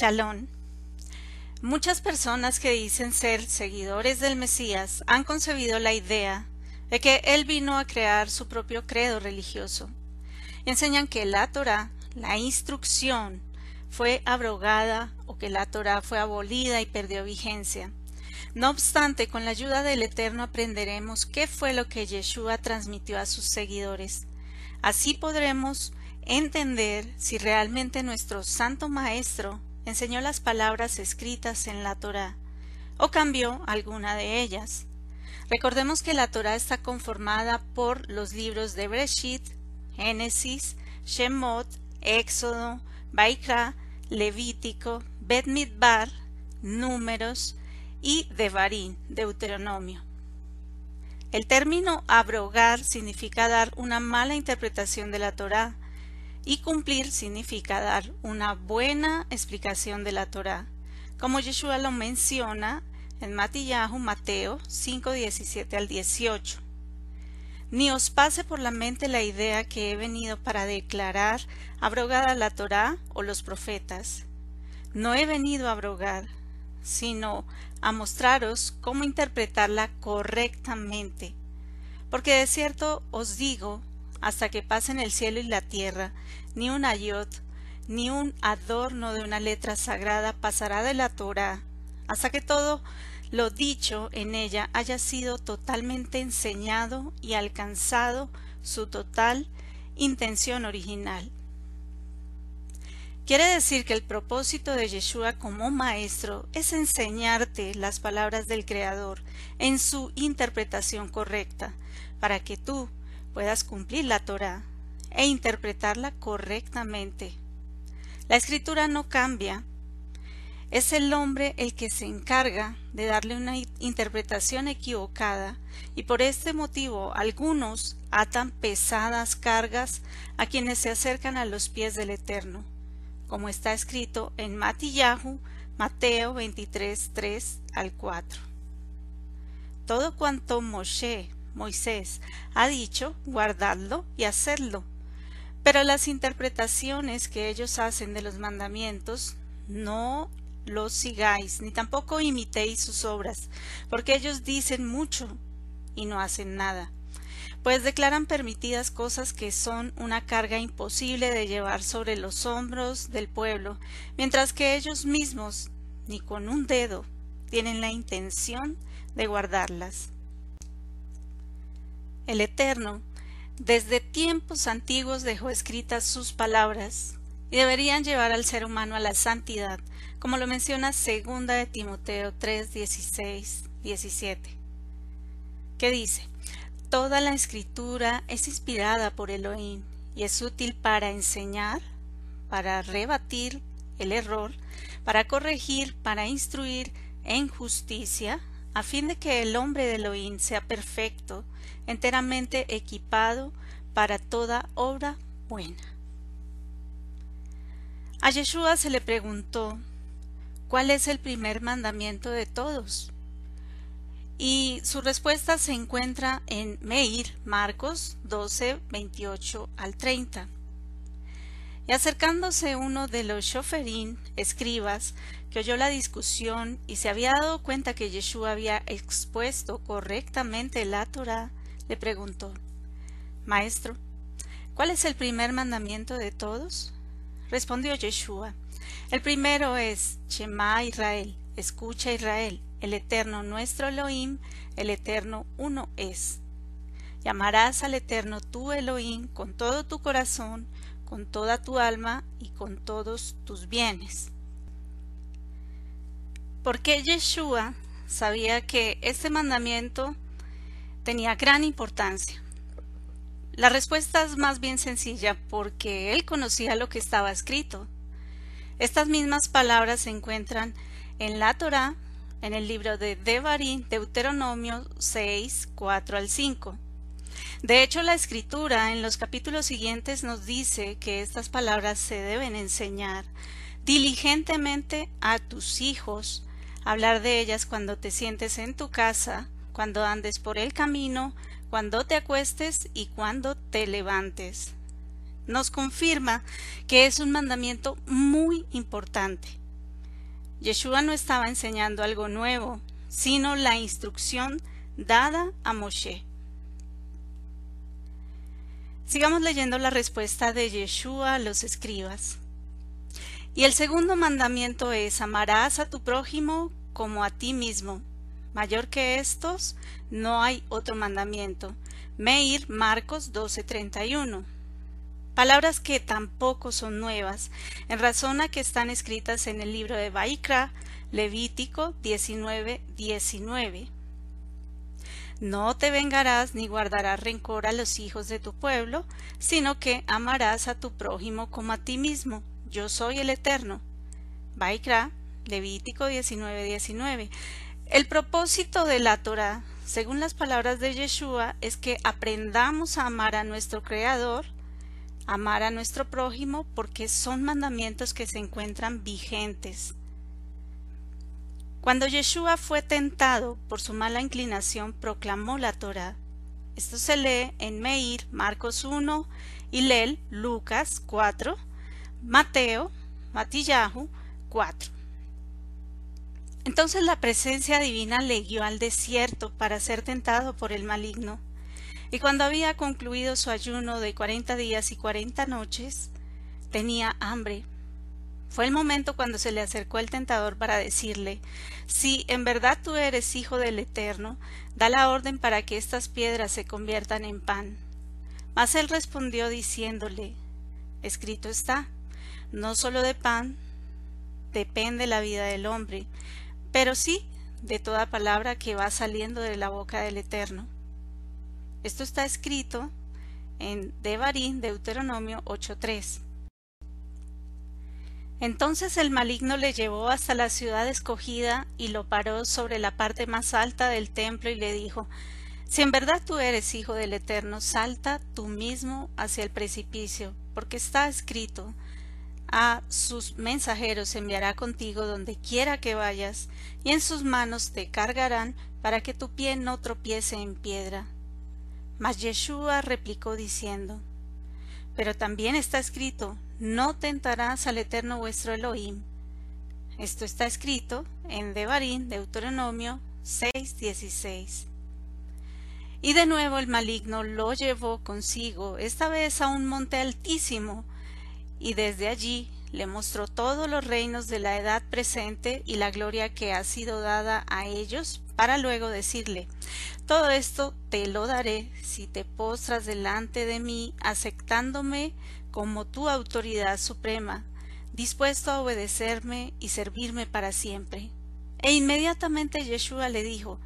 Chalón. Muchas personas que dicen ser seguidores del Mesías han concebido la idea de que él vino a crear su propio credo religioso. Enseñan que la Torah, la instrucción, fue abrogada o que la Torah fue abolida y perdió vigencia. No obstante, con la ayuda del Eterno aprenderemos qué fue lo que Yeshua transmitió a sus seguidores. Así podremos entender si realmente nuestro Santo Maestro enseñó las palabras escritas en la Torá o cambió alguna de ellas. Recordemos que la Torá está conformada por los libros de Breshit, Génesis, Shemot, Éxodo, Baikra, Levítico, Bet Midbar, Números y Devarim, Deuteronomio. El término abrogar significa dar una mala interpretación de la Torá y cumplir significa dar una buena explicación de la Torá, como Yeshua lo menciona en Matillahu Mateo 5, 17 al 18. Ni os pase por la mente la idea que he venido para declarar abrogada la Torá o los profetas. No he venido a abrogar, sino a mostraros cómo interpretarla correctamente. Porque de cierto os digo, hasta que pasen el cielo y la tierra, ni un ayot, ni un adorno de una letra sagrada pasará de la Torah, hasta que todo lo dicho en ella haya sido totalmente enseñado y alcanzado su total intención original. Quiere decir que el propósito de Yeshua como maestro es enseñarte las palabras del Creador en su interpretación correcta, para que tú puedas cumplir la Torah e interpretarla correctamente. La escritura no cambia. Es el hombre el que se encarga de darle una interpretación equivocada y por este motivo algunos atan pesadas cargas a quienes se acercan a los pies del Eterno, como está escrito en Matillahu, Mateo 23, 3 al 4. Todo cuanto Moshe, Moisés, ha dicho, guardadlo y hacedlo, pero las interpretaciones que ellos hacen de los mandamientos no los sigáis, ni tampoco imitéis sus obras, porque ellos dicen mucho y no hacen nada, pues declaran permitidas cosas que son una carga imposible de llevar sobre los hombros del pueblo, mientras que ellos mismos, ni con un dedo, tienen la intención de guardarlas. El Eterno desde tiempos antiguos dejó escritas sus palabras y deberían llevar al ser humano a la santidad, como lo menciona segunda de Timoteo 3, 16, 17, que dice, Toda la escritura es inspirada por Elohim y es útil para enseñar, para rebatir el error, para corregir, para instruir en justicia, a fin de que el hombre de Elohim sea perfecto, enteramente equipado para toda obra buena. A Yeshua se le preguntó cuál es el primer mandamiento de todos. Y su respuesta se encuentra en Meir, Marcos 12, 28 al 30. Y acercándose uno de los shoferín, escribas, que oyó la discusión y se había dado cuenta que Yeshua había expuesto correctamente la Torah, le preguntó, Maestro, ¿cuál es el primer mandamiento de todos? Respondió Yeshua, el primero es, Shema Israel, escucha Israel, el eterno nuestro Elohim, el eterno uno es. Llamarás al eterno tu Elohim con todo tu corazón, con toda tu alma y con todos tus bienes. Porque Yeshua sabía que este mandamiento tenía gran importancia. La respuesta es más bien sencilla porque él conocía lo que estaba escrito. Estas mismas palabras se encuentran en la Torá, en el libro de Devarim, Deuteronomio 6, 4 al 5. De hecho, la escritura en los capítulos siguientes nos dice que estas palabras se deben enseñar diligentemente a tus hijos, hablar de ellas cuando te sientes en tu casa, cuando andes por el camino, cuando te acuestes y cuando te levantes. Nos confirma que es un mandamiento muy importante. Yeshua no estaba enseñando algo nuevo, sino la instrucción dada a Moshe. Sigamos leyendo la respuesta de Yeshua a los escribas. Y el segundo mandamiento es amarás a tu prójimo como a ti mismo. Mayor que estos, no hay otro mandamiento. Meir, Marcos 12:31. Palabras que tampoco son nuevas, en razón a que están escritas en el libro de Baikra, Levítico 19:19. No te vengarás ni guardarás rencor a los hijos de tu pueblo, sino que amarás a tu prójimo como a ti mismo. Yo soy el Eterno. Baikra, Levítico 19:19. El propósito de la Torah, según las palabras de Yeshua, es que aprendamos a amar a nuestro Creador, amar a nuestro prójimo, porque son mandamientos que se encuentran vigentes. Cuando Yeshua fue tentado por su mala inclinación, proclamó la Torah. Esto se lee en Meir, Marcos 1, Lel, Lucas 4, Mateo, Matillahu 4. Entonces la presencia divina le guió al desierto para ser tentado por el maligno. Y cuando había concluido su ayuno de cuarenta días y cuarenta noches, tenía hambre. Fue el momento cuando se le acercó el tentador para decirle Si en verdad tú eres hijo del Eterno, da la orden para que estas piedras se conviertan en pan. Mas él respondió diciéndole Escrito está, no solo de pan depende la vida del hombre, pero sí de toda palabra que va saliendo de la boca del Eterno. Esto está escrito en Devarim, Deuteronomio 8.3. Entonces el maligno le llevó hasta la ciudad escogida y lo paró sobre la parte más alta del templo y le dijo, Si en verdad tú eres hijo del Eterno, salta tú mismo hacia el precipicio, porque está escrito, a sus mensajeros enviará contigo donde quiera que vayas, y en sus manos te cargarán para que tu pie no tropiece en piedra. Mas Yeshua replicó diciendo, Pero también está escrito, no tentarás al eterno vuestro Elohim. Esto está escrito en Devarim, Deuteronomio 6:16. Y de nuevo el maligno lo llevó consigo, esta vez a un monte altísimo, y desde allí le mostró todos los reinos de la edad presente y la gloria que ha sido dada a ellos, para luego decirle Todo esto te lo daré si te postras delante de mí, aceptándome como tu autoridad suprema, dispuesto a obedecerme y servirme para siempre. E inmediatamente Yeshua le dijo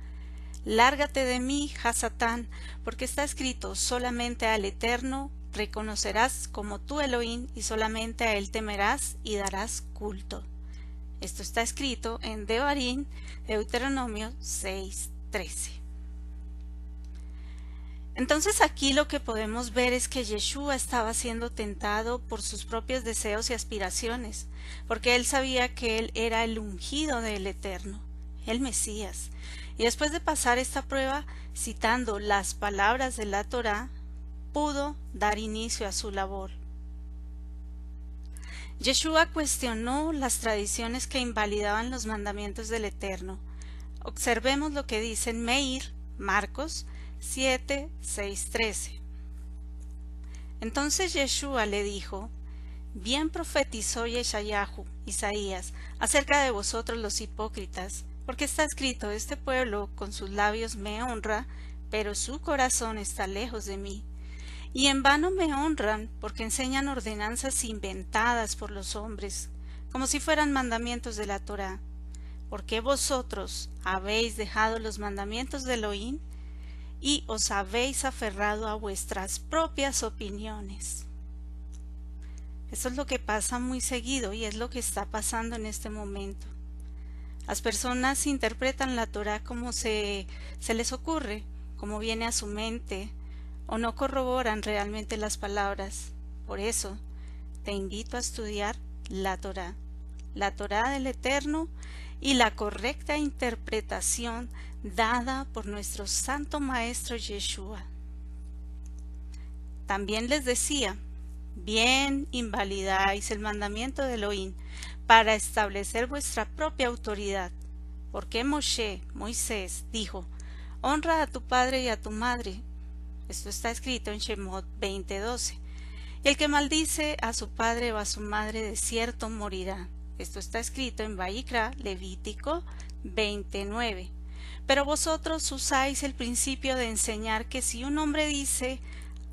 Lárgate de mí, Hasatán, porque está escrito solamente al Eterno reconocerás como tu Elohim y solamente a él temerás y darás culto. Esto está escrito en Devarim, Deuteronomio 6:13. Entonces aquí lo que podemos ver es que Yeshua estaba siendo tentado por sus propios deseos y aspiraciones, porque él sabía que él era el ungido del Eterno, el Mesías. Y después de pasar esta prueba, citando las palabras de la Torá, pudo dar inicio a su labor. Yeshua cuestionó las tradiciones que invalidaban los mandamientos del Eterno. Observemos lo que dice en Meir, Marcos 7, 6, 13. Entonces Yeshua le dijo, Bien profetizó Yeshayahu, Isaías, acerca de vosotros los hipócritas, porque está escrito, este pueblo con sus labios me honra, pero su corazón está lejos de mí y en vano me honran, porque enseñan ordenanzas inventadas por los hombres, como si fueran mandamientos de la Torá. Porque vosotros habéis dejado los mandamientos de Elohim y os habéis aferrado a vuestras propias opiniones. Eso es lo que pasa muy seguido y es lo que está pasando en este momento. Las personas interpretan la Torah como se, se les ocurre, como viene a su mente, o no corroboran realmente las palabras. Por eso, te invito a estudiar la Torá, la Torá del Eterno y la correcta interpretación dada por nuestro Santo Maestro Yeshua. También les decía, bien invalidáis el mandamiento de Elohim para establecer vuestra propia autoridad. Porque Moshe, Moisés, dijo, honra a tu padre y a tu madre. Esto está escrito en Shemot 20:12. Y el que maldice a su padre o a su madre de cierto morirá. Esto está escrito en Vaikra, Levítico 29. Pero vosotros usáis el principio de enseñar que si un hombre dice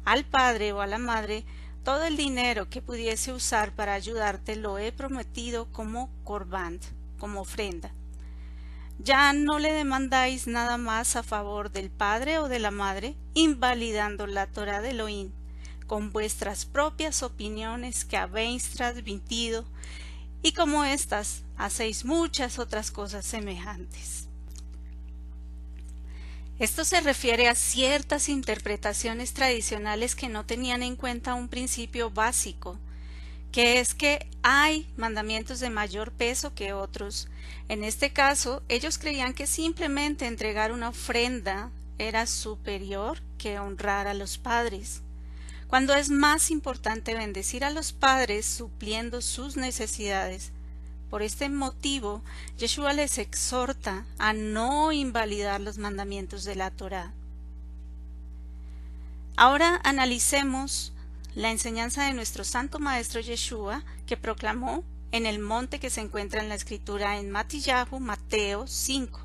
al padre o a la madre, todo el dinero que pudiese usar para ayudarte lo he prometido como corband, como ofrenda. Ya no le demandáis nada más a favor del padre o de la madre, invalidando la Torah de Elohim, con vuestras propias opiniones que habéis transmitido, y como éstas hacéis muchas otras cosas semejantes. Esto se refiere a ciertas interpretaciones tradicionales que no tenían en cuenta un principio básico, que es que hay mandamientos de mayor peso que otros. En este caso, ellos creían que simplemente entregar una ofrenda era superior que honrar a los padres, cuando es más importante bendecir a los padres supliendo sus necesidades por este motivo, Yeshua les exhorta a no invalidar los mandamientos de la Torá. Ahora analicemos la enseñanza de nuestro Santo Maestro Yeshua que proclamó en el monte que se encuentra en la escritura en Matillahu, Mateo 5.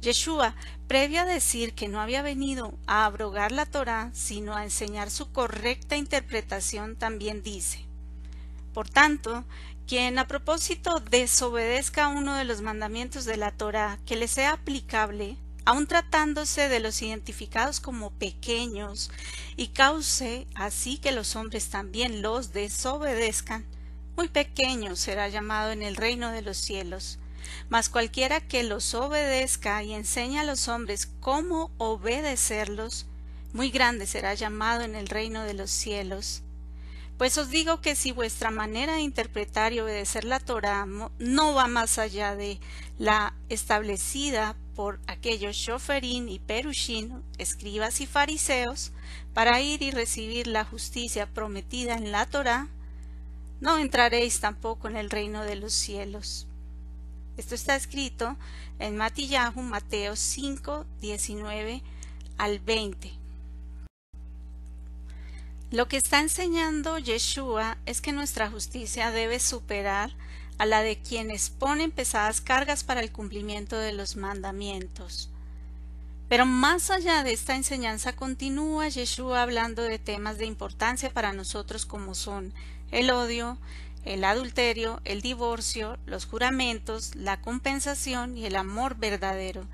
Yeshua, previo a decir que no había venido a abrogar la Torá, sino a enseñar su correcta interpretación, también dice, Por tanto, quien a propósito desobedezca uno de los mandamientos de la Torah que le sea aplicable, aun tratándose de los identificados como pequeños, y cause así que los hombres también los desobedezcan, muy pequeño será llamado en el reino de los cielos. Mas cualquiera que los obedezca y enseñe a los hombres cómo obedecerlos, muy grande será llamado en el reino de los cielos. Pues os digo que si vuestra manera de interpretar y obedecer la Torah no va más allá de la establecida por aquellos shoferín y perushin, escribas y fariseos, para ir y recibir la justicia prometida en la Torah, no entraréis tampoco en el reino de los cielos. Esto está escrito en Matillahu, Mateo 5, 19 al 20. Lo que está enseñando Yeshua es que nuestra justicia debe superar a la de quienes ponen pesadas cargas para el cumplimiento de los mandamientos. Pero más allá de esta enseñanza continúa Yeshua hablando de temas de importancia para nosotros como son el odio, el adulterio, el divorcio, los juramentos, la compensación y el amor verdadero,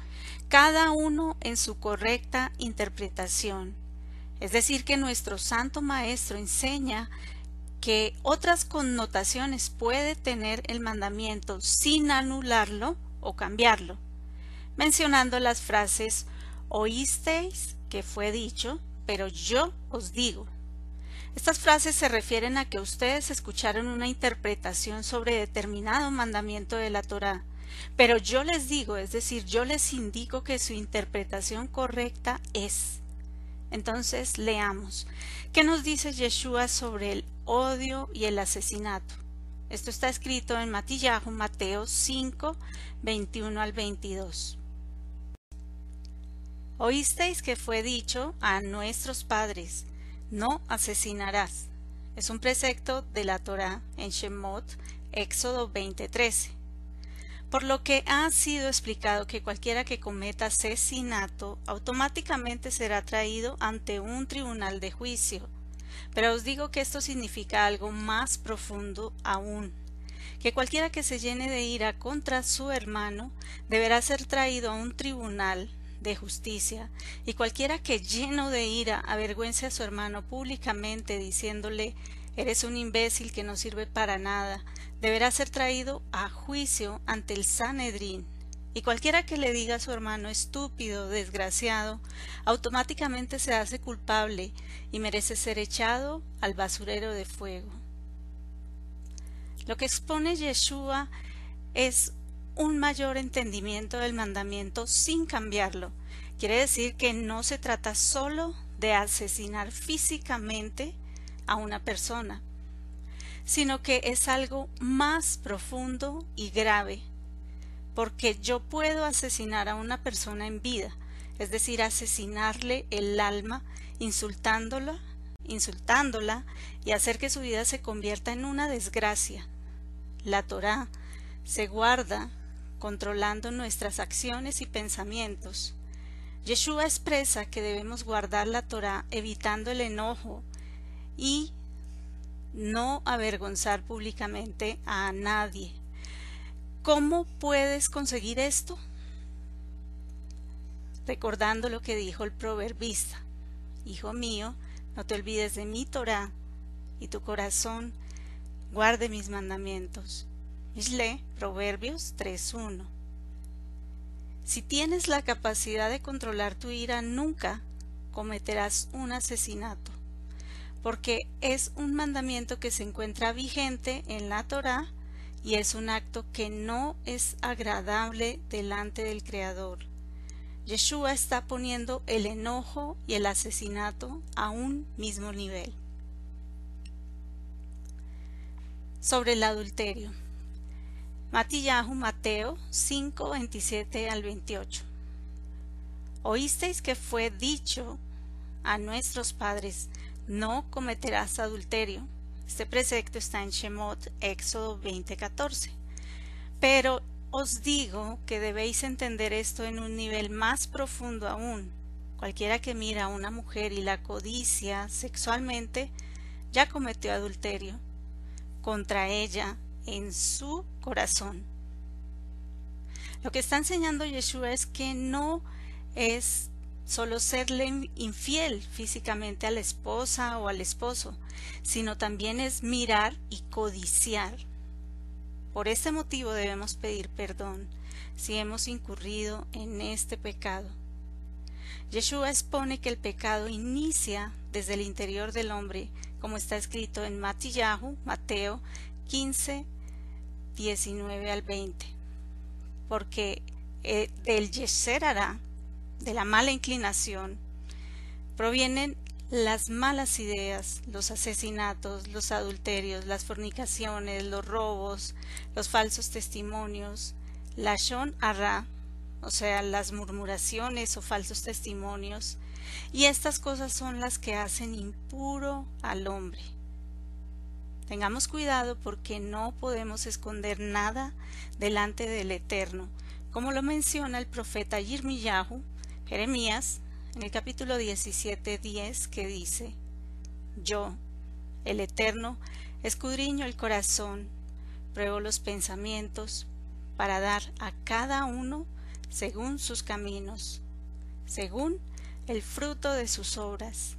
cada uno en su correcta interpretación. Es decir, que nuestro Santo Maestro enseña que otras connotaciones puede tener el mandamiento sin anularlo o cambiarlo, mencionando las frases oísteis que fue dicho, pero yo os digo. Estas frases se refieren a que ustedes escucharon una interpretación sobre determinado mandamiento de la Torá, pero yo les digo, es decir, yo les indico que su interpretación correcta es entonces leamos. ¿Qué nos dice Yeshua sobre el odio y el asesinato? Esto está escrito en Matillahu, Mateo 5, 21 al 22. Oísteis que fue dicho a nuestros padres, no asesinarás. Es un precepto de la Torah en Shemot, Éxodo 20:13 por lo que ha sido explicado que cualquiera que cometa asesinato automáticamente será traído ante un tribunal de juicio. Pero os digo que esto significa algo más profundo aún, que cualquiera que se llene de ira contra su hermano deberá ser traído a un tribunal de justicia, y cualquiera que lleno de ira avergüence a su hermano públicamente diciéndole Eres un imbécil que no sirve para nada, deberá ser traído a juicio ante el Sanedrín. Y cualquiera que le diga a su hermano estúpido, desgraciado, automáticamente se hace culpable y merece ser echado al basurero de fuego. Lo que expone Yeshua es un mayor entendimiento del mandamiento sin cambiarlo. Quiere decir que no se trata solo de asesinar físicamente a una persona, sino que es algo más profundo y grave, porque yo puedo asesinar a una persona en vida, es decir, asesinarle el alma, insultándola, insultándola y hacer que su vida se convierta en una desgracia. La Torá se guarda controlando nuestras acciones y pensamientos. Yeshua expresa que debemos guardar la Torá evitando el enojo y no avergonzar públicamente a nadie. ¿Cómo puedes conseguir esto? Recordando lo que dijo el proverbista. Hijo mío, no te olvides de mi Torah y tu corazón guarde mis mandamientos. Mishle, Proverbios 3.1. Si tienes la capacidad de controlar tu ira, nunca cometerás un asesinato porque es un mandamiento que se encuentra vigente en la Torá y es un acto que no es agradable delante del Creador. Yeshua está poniendo el enojo y el asesinato a un mismo nivel. Sobre el adulterio. Matillahu Mateo 5, 27 al 28. Oísteis que fue dicho a nuestros padres, no cometerás adulterio. Este precepto está en Shemot, Éxodo 20:14. Pero os digo que debéis entender esto en un nivel más profundo aún. Cualquiera que mira a una mujer y la codicia sexualmente, ya cometió adulterio contra ella en su corazón. Lo que está enseñando Yeshua es que no es solo serle infiel físicamente a la esposa o al esposo, sino también es mirar y codiciar. Por este motivo debemos pedir perdón si hemos incurrido en este pecado. Yeshua expone que el pecado inicia desde el interior del hombre, como está escrito en Matillahu, Mateo 15, 19 al 20. Porque eh, del hará de la mala inclinación, provienen las malas ideas, los asesinatos, los adulterios, las fornicaciones, los robos, los falsos testimonios, la shon arra, o sea, las murmuraciones o falsos testimonios, y estas cosas son las que hacen impuro al hombre. Tengamos cuidado porque no podemos esconder nada delante del Eterno, como lo menciona el profeta Yirmiyahu Jeremías, en el capítulo 17, 10, que dice, Yo, el Eterno, escudriño el corazón, pruebo los pensamientos, para dar a cada uno según sus caminos, según el fruto de sus obras.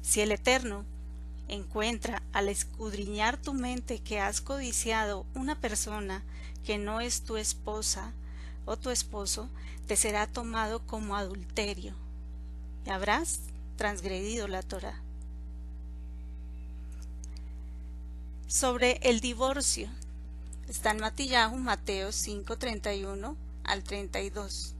Si el Eterno encuentra al escudriñar tu mente que has codiciado una persona que no es tu esposa o tu esposo, te será tomado como adulterio y habrás transgredido la Torah. Sobre el divorcio, está en Matillahu, Mateo 5:31 al 32.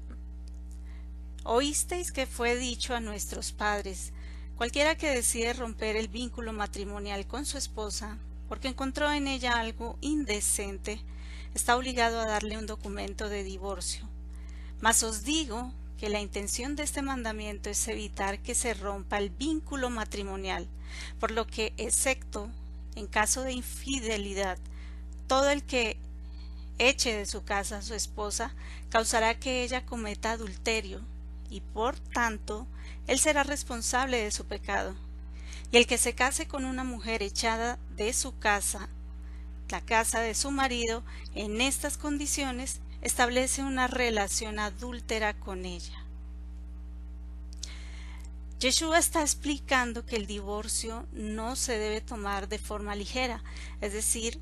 Oísteis que fue dicho a nuestros padres, cualquiera que decide romper el vínculo matrimonial con su esposa, porque encontró en ella algo indecente, está obligado a darle un documento de divorcio mas os digo que la intención de este mandamiento es evitar que se rompa el vínculo matrimonial, por lo que, excepto en caso de infidelidad, todo el que eche de su casa a su esposa causará que ella cometa adulterio, y por tanto él será responsable de su pecado. Y el que se case con una mujer echada de su casa, la casa de su marido, en estas condiciones, establece una relación adúltera con ella. Yeshua está explicando que el divorcio no se debe tomar de forma ligera, es decir,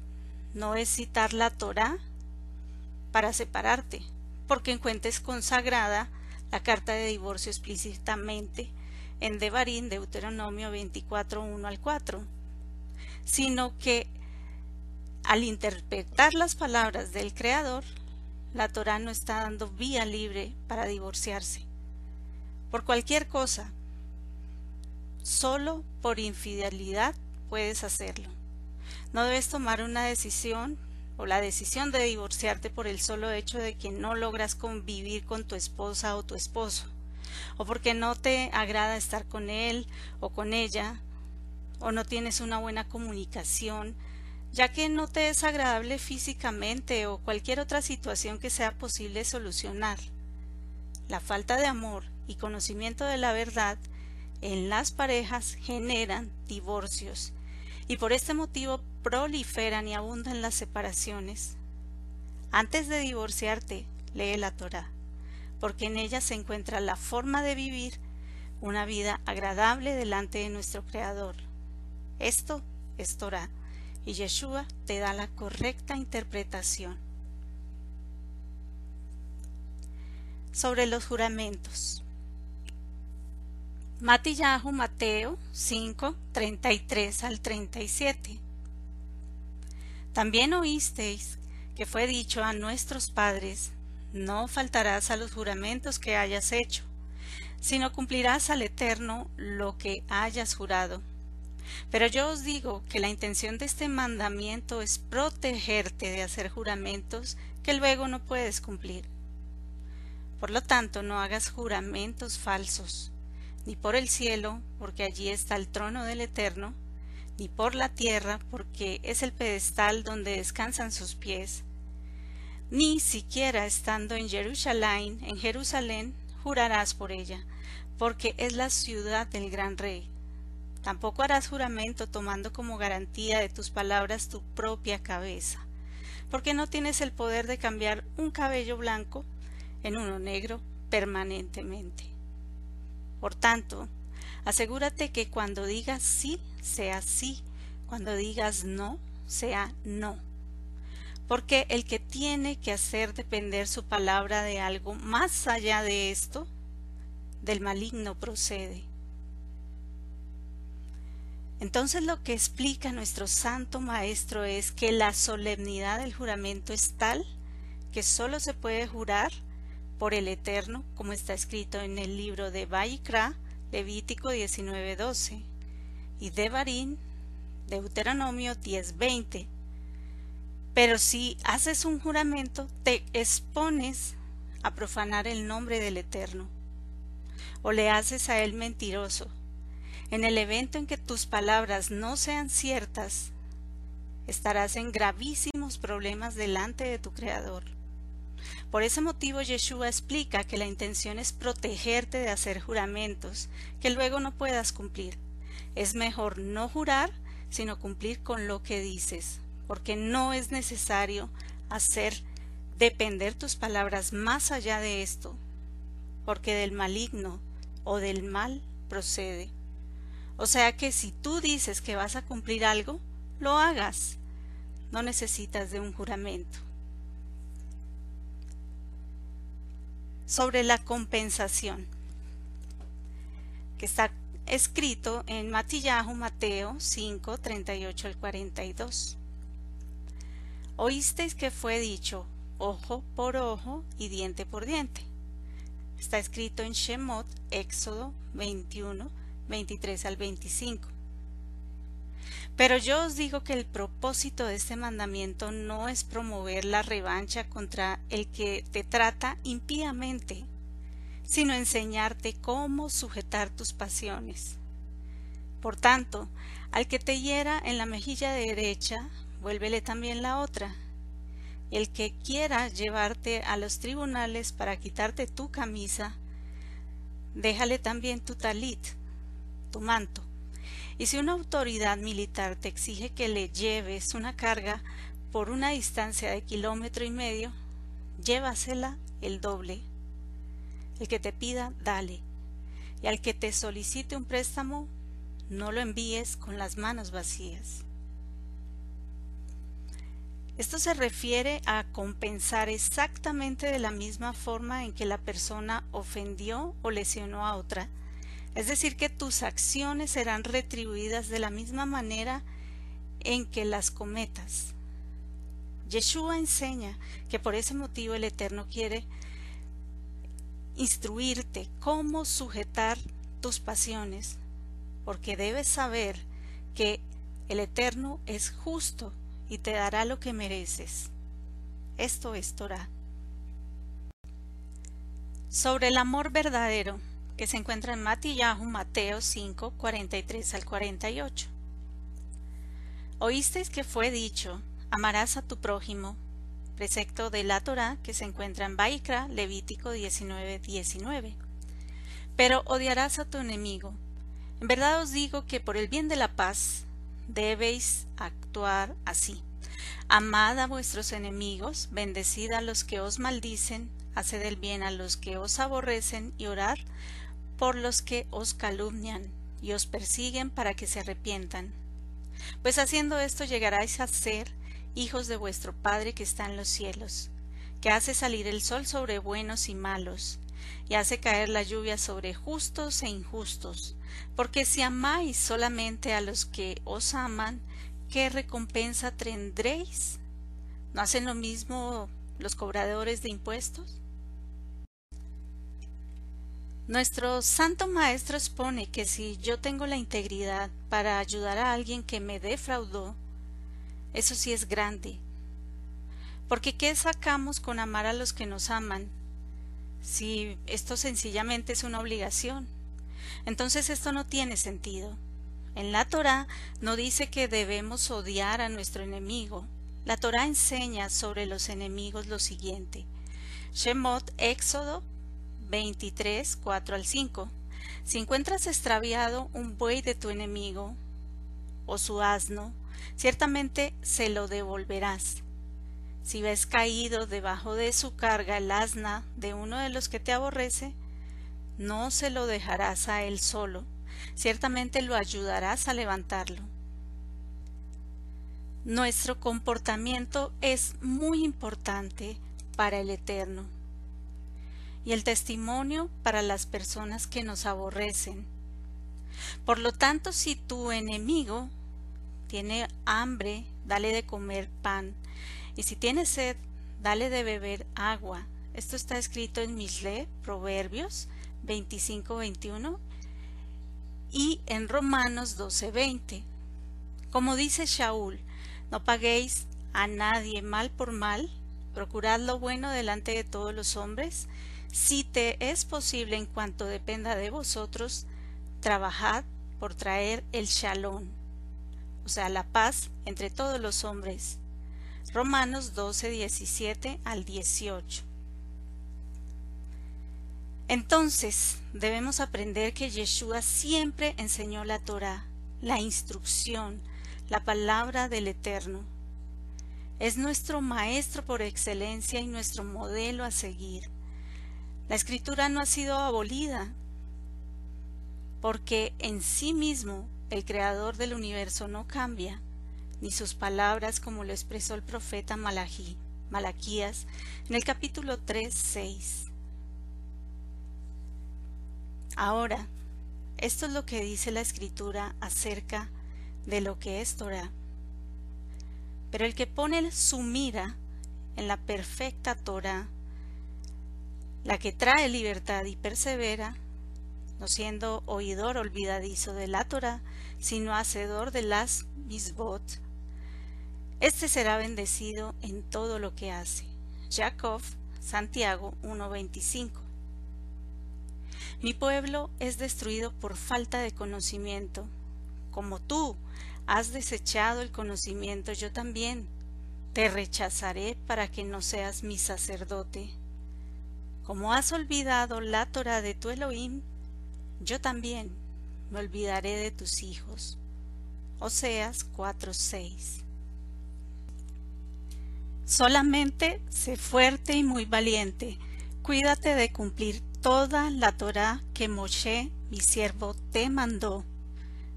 no es citar la Torah para separarte, porque encuentres consagrada la carta de divorcio explícitamente en Devarim, Deuteronomio 24, 1 al 4, sino que al interpretar las palabras del Creador, la Torah no está dando vía libre para divorciarse. Por cualquier cosa, Solo por infidelidad puedes hacerlo. No debes tomar una decisión o la decisión de divorciarte por el solo hecho de que no logras convivir con tu esposa o tu esposo, o porque no te agrada estar con él o con ella, o no tienes una buena comunicación, ya que no te es agradable físicamente o cualquier otra situación que sea posible solucionar. La falta de amor y conocimiento de la verdad en las parejas generan divorcios y por este motivo proliferan y abundan las separaciones. Antes de divorciarte, lee la Torah, porque en ella se encuentra la forma de vivir una vida agradable delante de nuestro Creador. Esto es Torah, y Yeshua te da la correcta interpretación. Sobre los juramentos. Matillahu Mateo 5, 33 al 37. También oísteis que fue dicho a nuestros padres, no faltarás a los juramentos que hayas hecho, sino cumplirás al Eterno lo que hayas jurado. Pero yo os digo que la intención de este mandamiento es protegerte de hacer juramentos que luego no puedes cumplir. Por lo tanto, no hagas juramentos falsos ni por el cielo, porque allí está el trono del Eterno, ni por la tierra, porque es el pedestal donde descansan sus pies, ni siquiera estando en Jerusalén, en Jerusalén, jurarás por ella, porque es la ciudad del gran rey. Tampoco harás juramento tomando como garantía de tus palabras tu propia cabeza, porque no tienes el poder de cambiar un cabello blanco en uno negro permanentemente. Por tanto, asegúrate que cuando digas sí, sea sí, cuando digas no, sea no. Porque el que tiene que hacer depender su palabra de algo más allá de esto, del maligno procede. Entonces lo que explica nuestro santo maestro es que la solemnidad del juramento es tal que sólo se puede jurar por el Eterno, como está escrito en el libro de Baikra, Levítico 19:12, y de Barín, Deuteronomio 10:20. Pero si haces un juramento, te expones a profanar el nombre del Eterno, o le haces a él mentiroso. En el evento en que tus palabras no sean ciertas, estarás en gravísimos problemas delante de tu Creador. Por ese motivo Yeshua explica que la intención es protegerte de hacer juramentos que luego no puedas cumplir. Es mejor no jurar, sino cumplir con lo que dices, porque no es necesario hacer depender tus palabras más allá de esto, porque del maligno o del mal procede. O sea que si tú dices que vas a cumplir algo, lo hagas. No necesitas de un juramento. sobre la compensación, que está escrito en Matillahu Mateo 5, 38 al 42. Oísteis que fue dicho ojo por ojo y diente por diente. Está escrito en Shemot, Éxodo 21, 23 al 25. Pero yo os digo que el propósito de este mandamiento no es promover la revancha contra el que te trata impíamente, sino enseñarte cómo sujetar tus pasiones. Por tanto, al que te hiera en la mejilla derecha, vuélvele también la otra. El que quiera llevarte a los tribunales para quitarte tu camisa, déjale también tu talit, tu manto. Y si una autoridad militar te exige que le lleves una carga por una distancia de kilómetro y medio, llévasela el doble. El que te pida, dale. Y al que te solicite un préstamo, no lo envíes con las manos vacías. Esto se refiere a compensar exactamente de la misma forma en que la persona ofendió o lesionó a otra es decir, que tus acciones serán retribuidas de la misma manera en que las cometas. Yeshua enseña que por ese motivo el Eterno quiere instruirte cómo sujetar tus pasiones, porque debes saber que el Eterno es justo y te dará lo que mereces. Esto es Torah. Sobre el amor verdadero, que se encuentra en Matillahu, Mateo 5, 43 al 48. Oísteis que fue dicho, amarás a tu prójimo, precepto de la Torah que se encuentra en Baikra, Levítico 19, 19. Pero odiarás a tu enemigo. En verdad os digo que por el bien de la paz debéis actuar así. Amad a vuestros enemigos, bendecid a los que os maldicen, haced el bien a los que os aborrecen y orad por los que os calumnian y os persiguen para que se arrepientan. Pues haciendo esto llegaráis a ser hijos de vuestro Padre que está en los cielos, que hace salir el sol sobre buenos y malos, y hace caer la lluvia sobre justos e injustos. Porque si amáis solamente a los que os aman, ¿qué recompensa tendréis? ¿No hacen lo mismo los cobradores de impuestos? Nuestro Santo Maestro expone que si yo tengo la integridad para ayudar a alguien que me defraudó, eso sí es grande. Porque ¿qué sacamos con amar a los que nos aman? Si esto sencillamente es una obligación. Entonces esto no tiene sentido. En la Torah no dice que debemos odiar a nuestro enemigo. La Torah enseña sobre los enemigos lo siguiente. Shemot, Éxodo 23, 4 al 5. Si encuentras extraviado un buey de tu enemigo, o su asno, ciertamente se lo devolverás. Si ves caído debajo de su carga el asna de uno de los que te aborrece, no se lo dejarás a él solo, ciertamente lo ayudarás a levantarlo. Nuestro comportamiento es muy importante para el Eterno y el testimonio para las personas que nos aborrecen. Por lo tanto, si tu enemigo tiene hambre, dale de comer pan, y si tiene sed, dale de beber agua. Esto está escrito en Misle, Proverbios 25-21 y en Romanos 12-20. Como dice Shaul, no paguéis a nadie mal por mal, procurad lo bueno delante de todos los hombres, si te es posible en cuanto dependa de vosotros, trabajad por traer el shalom, o sea, la paz entre todos los hombres. Romanos 12, 17 al 18. Entonces, debemos aprender que Yeshua siempre enseñó la Torah, la instrucción, la palabra del Eterno. Es nuestro maestro por excelencia y nuestro modelo a seguir. La escritura no ha sido abolida porque en sí mismo el creador del universo no cambia, ni sus palabras como lo expresó el profeta Malají, Malaquías en el capítulo 3, 6. Ahora, esto es lo que dice la escritura acerca de lo que es Torah. Pero el que pone su mira en la perfecta Torah la que trae libertad y persevera, no siendo oidor olvidadizo de la Torah, sino hacedor de las misbot. Este será bendecido en todo lo que hace. Jacob, Santiago 1.25. Mi pueblo es destruido por falta de conocimiento. Como tú has desechado el conocimiento, yo también te rechazaré para que no seas mi sacerdote. Como has olvidado la Torah de tu Elohim, yo también me olvidaré de tus hijos. Oseas 4:6 Solamente sé fuerte y muy valiente. Cuídate de cumplir toda la Torah que Moshe, mi siervo, te mandó.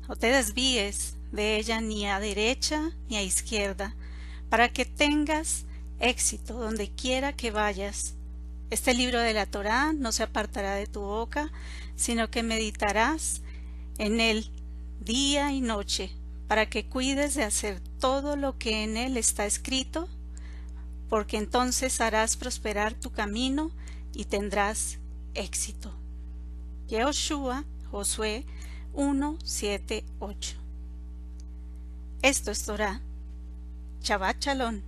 No te desvíes de ella ni a derecha ni a izquierda, para que tengas éxito donde quiera que vayas este libro de la Torá no se apartará de tu boca, sino que meditarás en él día y noche, para que cuides de hacer todo lo que en él está escrito, porque entonces harás prosperar tu camino y tendrás éxito. Yehoshua, Josué 178. Esto es Torah. Shabbat Shalom.